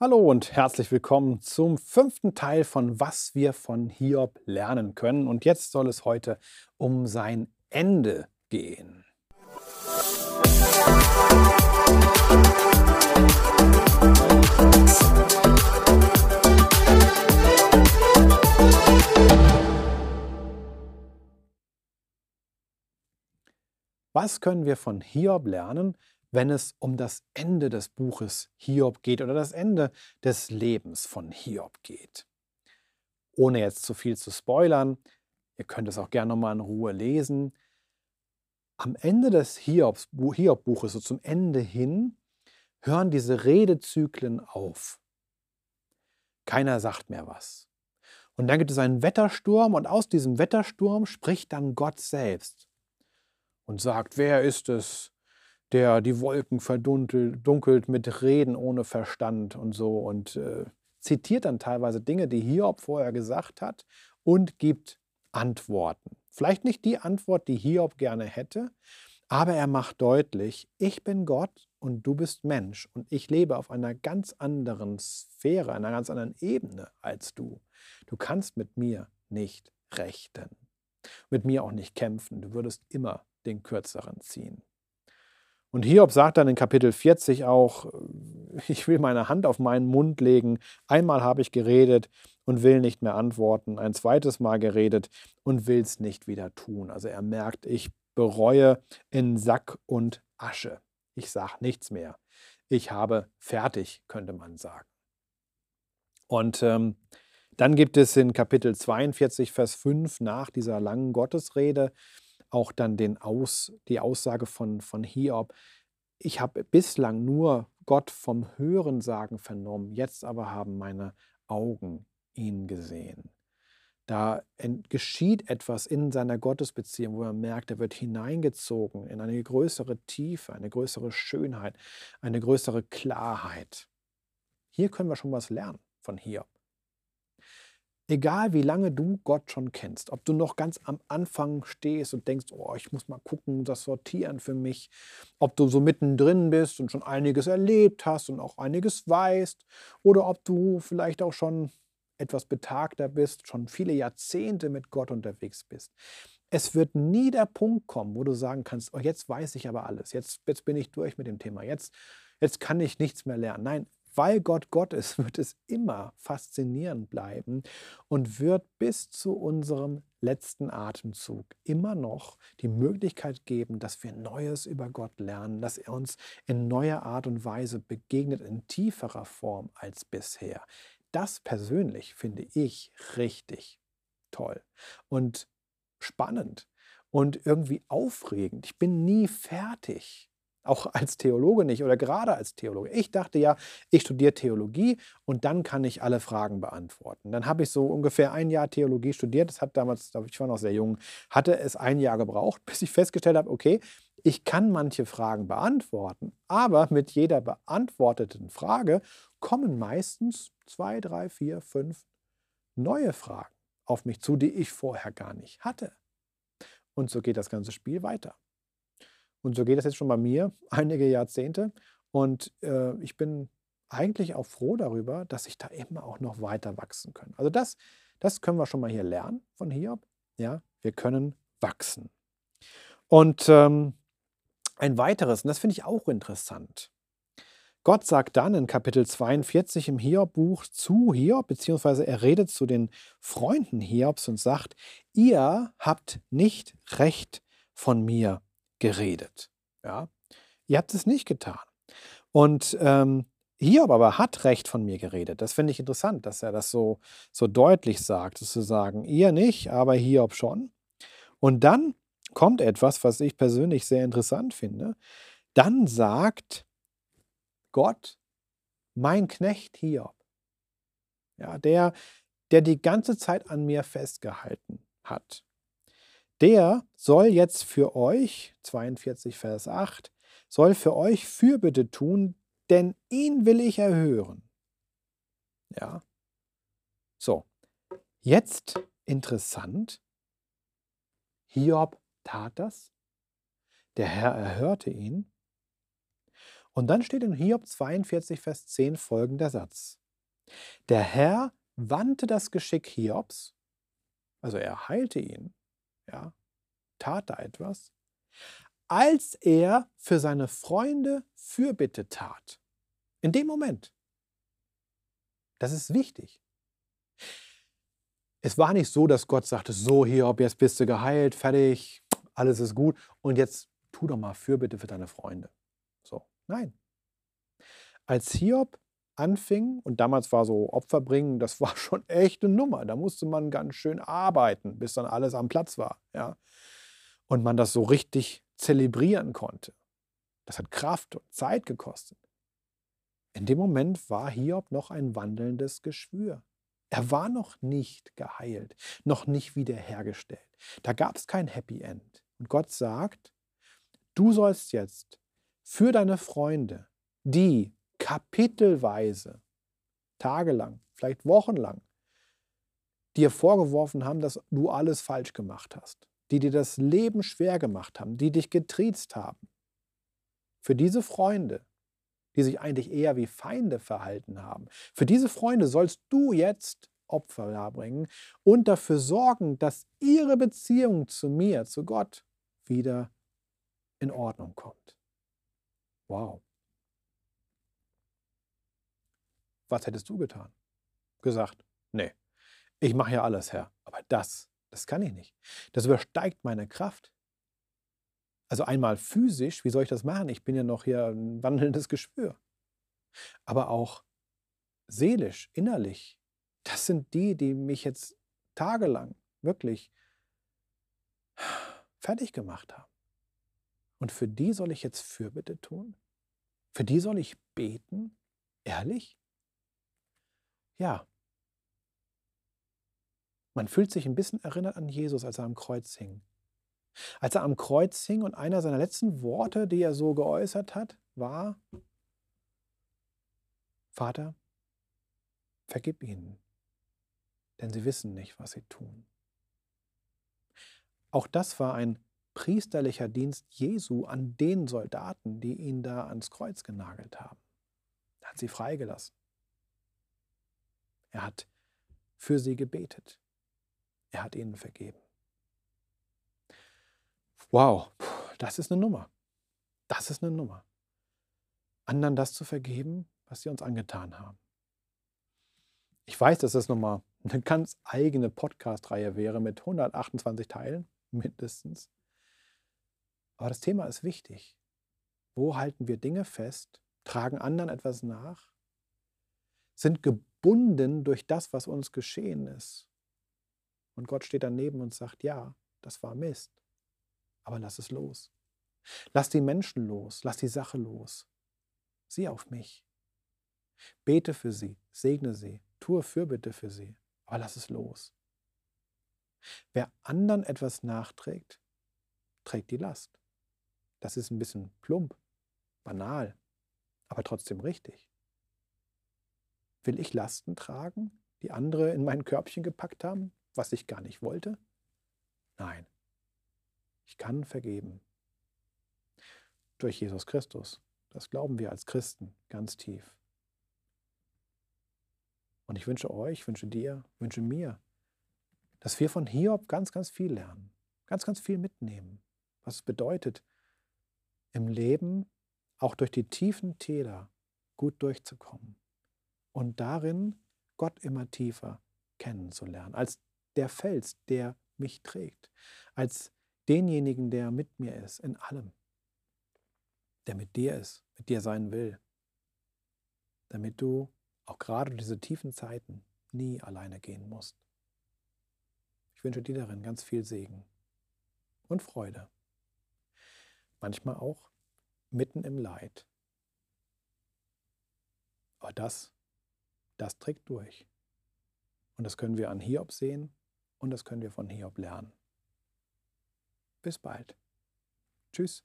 Hallo und herzlich willkommen zum fünften Teil von Was wir von Hiob lernen können. Und jetzt soll es heute um sein Ende gehen. Was können wir von Hiob lernen, wenn es um das Ende des Buches Hiob geht oder das Ende des Lebens von Hiob geht. Ohne jetzt zu viel zu spoilern, ihr könnt es auch gerne nochmal in Ruhe lesen. Am Ende des Hiob-Buches, so zum Ende hin, hören diese Redezyklen auf. Keiner sagt mehr was. Und dann gibt es einen Wettersturm und aus diesem Wettersturm spricht dann Gott selbst und sagt, wer ist es, der die Wolken verdunkelt mit Reden ohne Verstand und so und äh, zitiert dann teilweise Dinge, die Hiob vorher gesagt hat und gibt Antworten. Vielleicht nicht die Antwort, die Hiob gerne hätte, aber er macht deutlich, ich bin Gott und du bist Mensch und ich lebe auf einer ganz anderen Sphäre, einer ganz anderen Ebene als du. Du kannst mit mir nicht rechten, mit mir auch nicht kämpfen. Du würdest immer den Kürzeren ziehen. Und Hiob sagt dann in Kapitel 40 auch, ich will meine Hand auf meinen Mund legen, einmal habe ich geredet und will nicht mehr antworten, ein zweites Mal geredet und will es nicht wieder tun. Also er merkt, ich bereue in Sack und Asche. Ich sage nichts mehr. Ich habe fertig, könnte man sagen. Und ähm, dann gibt es in Kapitel 42, Vers 5 nach dieser langen Gottesrede auch dann den Aus, die Aussage von, von Hiob, ich habe bislang nur Gott vom Hörensagen vernommen, jetzt aber haben meine Augen ihn gesehen. Da geschieht etwas in seiner Gottesbeziehung, wo er merkt, er wird hineingezogen in eine größere Tiefe, eine größere Schönheit, eine größere Klarheit. Hier können wir schon was lernen von Hiob. Egal wie lange du Gott schon kennst, ob du noch ganz am Anfang stehst und denkst, oh, ich muss mal gucken, das sortieren für mich, ob du so mittendrin bist und schon einiges erlebt hast und auch einiges weißt, oder ob du vielleicht auch schon etwas betagter bist, schon viele Jahrzehnte mit Gott unterwegs bist. Es wird nie der Punkt kommen, wo du sagen kannst, oh, jetzt weiß ich aber alles, jetzt, jetzt bin ich durch mit dem Thema, jetzt, jetzt kann ich nichts mehr lernen. Nein, weil Gott Gott ist, wird es immer faszinierend bleiben und wird bis zu unserem letzten Atemzug immer noch die Möglichkeit geben, dass wir Neues über Gott lernen, dass er uns in neuer Art und Weise begegnet, in tieferer Form als bisher. Das persönlich finde ich richtig toll und spannend und irgendwie aufregend. Ich bin nie fertig auch als Theologe nicht oder gerade als Theologe. Ich dachte ja, ich studiere Theologie und dann kann ich alle Fragen beantworten. Dann habe ich so ungefähr ein Jahr Theologie studiert. Das hat damals, ich war noch sehr jung, hatte es ein Jahr gebraucht, bis ich festgestellt habe, okay, ich kann manche Fragen beantworten, aber mit jeder beantworteten Frage kommen meistens zwei, drei, vier, fünf neue Fragen auf mich zu, die ich vorher gar nicht hatte. Und so geht das ganze Spiel weiter. Und so geht es jetzt schon bei mir einige Jahrzehnte. Und äh, ich bin eigentlich auch froh darüber, dass ich da immer auch noch weiter wachsen kann. Also das, das können wir schon mal hier lernen von Hiob. Ja, wir können wachsen. Und ähm, ein weiteres, und das finde ich auch interessant. Gott sagt dann in Kapitel 42 im Hiob-Buch zu Hiob, beziehungsweise er redet zu den Freunden Hiobs und sagt, ihr habt nicht recht von mir geredet. Ja? Ihr habt es nicht getan. Und ähm, Hiob aber hat Recht von mir geredet. Das finde ich interessant, dass er das so, so deutlich sagt, zu sagen, ihr nicht, aber Hiob schon. Und dann kommt etwas, was ich persönlich sehr interessant finde. Dann sagt Gott, mein Knecht Hiob, ja, der, der die ganze Zeit an mir festgehalten hat, der soll jetzt für euch, 42 Vers 8, soll für euch Fürbitte tun, denn ihn will ich erhören. Ja. So, jetzt interessant. Hiob tat das. Der Herr erhörte ihn. Und dann steht in Hiob 42, Vers 10 folgender Satz. Der Herr wandte das Geschick Hiobs, also er heilte ihn, ja, tat da etwas, als er für seine Freunde Fürbitte tat. In dem Moment. Das ist wichtig. Es war nicht so, dass Gott sagte, so Hiob, jetzt bist du geheilt, fertig, alles ist gut und jetzt tu doch mal Fürbitte für deine Freunde. So, nein. Als Hiob anfing, und damals war so Opfer bringen, das war schon echt eine Nummer. Da musste man ganz schön arbeiten, bis dann alles am Platz war. Ja? Und man das so richtig zelebrieren konnte. Das hat Kraft und Zeit gekostet. In dem Moment war Hiob noch ein wandelndes Geschwür. Er war noch nicht geheilt, noch nicht wiederhergestellt. Da gab es kein Happy End. Und Gott sagt, du sollst jetzt für deine Freunde, die kapitelweise, tagelang, vielleicht wochenlang, dir vorgeworfen haben, dass du alles falsch gemacht hast, die dir das Leben schwer gemacht haben, die dich getriezt haben. Für diese Freunde, die sich eigentlich eher wie Feinde verhalten haben, für diese Freunde sollst du jetzt Opfer darbringen und dafür sorgen, dass ihre Beziehung zu mir, zu Gott, wieder in Ordnung kommt. Wow. Was hättest du getan? Gesagt, nee, ich mache ja alles, Herr, aber das, das kann ich nicht. Das übersteigt meine Kraft. Also einmal physisch, wie soll ich das machen? Ich bin ja noch hier ein wandelndes Geschwür. Aber auch seelisch, innerlich. Das sind die, die mich jetzt tagelang wirklich fertig gemacht haben. Und für die soll ich jetzt Fürbitte tun? Für die soll ich beten? Ehrlich? Ja. Man fühlt sich ein bisschen erinnert an Jesus, als er am Kreuz hing. Als er am Kreuz hing und einer seiner letzten Worte, die er so geäußert hat, war, Vater, vergib ihnen, denn sie wissen nicht, was sie tun. Auch das war ein priesterlicher Dienst Jesu an den Soldaten, die ihn da ans Kreuz genagelt haben. Er hat sie freigelassen. Er hat für sie gebetet. Er hat ihnen vergeben. Wow, das ist eine Nummer. Das ist eine Nummer. Anderen das zu vergeben, was sie uns angetan haben. Ich weiß, dass das nochmal eine ganz eigene Podcast-Reihe wäre mit 128 Teilen mindestens. Aber das Thema ist wichtig. Wo halten wir Dinge fest, tragen anderen etwas nach, sind gebunden durch das, was uns geschehen ist. Und Gott steht daneben und sagt, ja, das war Mist, aber lass es los. Lass die Menschen los, lass die Sache los. Sieh auf mich. Bete für sie, segne sie, tue Fürbitte für sie, aber lass es los. Wer anderen etwas nachträgt, trägt die Last. Das ist ein bisschen plump, banal, aber trotzdem richtig. Will ich Lasten tragen, die andere in mein Körbchen gepackt haben, was ich gar nicht wollte? Nein. Ich kann vergeben. Durch Jesus Christus. Das glauben wir als Christen ganz tief. Und ich wünsche euch, wünsche dir, wünsche mir, dass wir von Hiob ganz, ganz viel lernen, ganz, ganz viel mitnehmen, was es bedeutet, im Leben auch durch die tiefen Täler gut durchzukommen und darin Gott immer tiefer kennenzulernen, als der Fels, der mich trägt, als denjenigen, der mit mir ist, in allem, der mit dir ist, mit dir sein will, damit du auch gerade diese tiefen Zeiten nie alleine gehen musst. Ich wünsche dir darin ganz viel Segen und Freude. Manchmal auch mitten im Leid. Aber das, das trägt durch. Und das können wir an Hiob sehen und das können wir von Hiob lernen. Bis bald. Tschüss.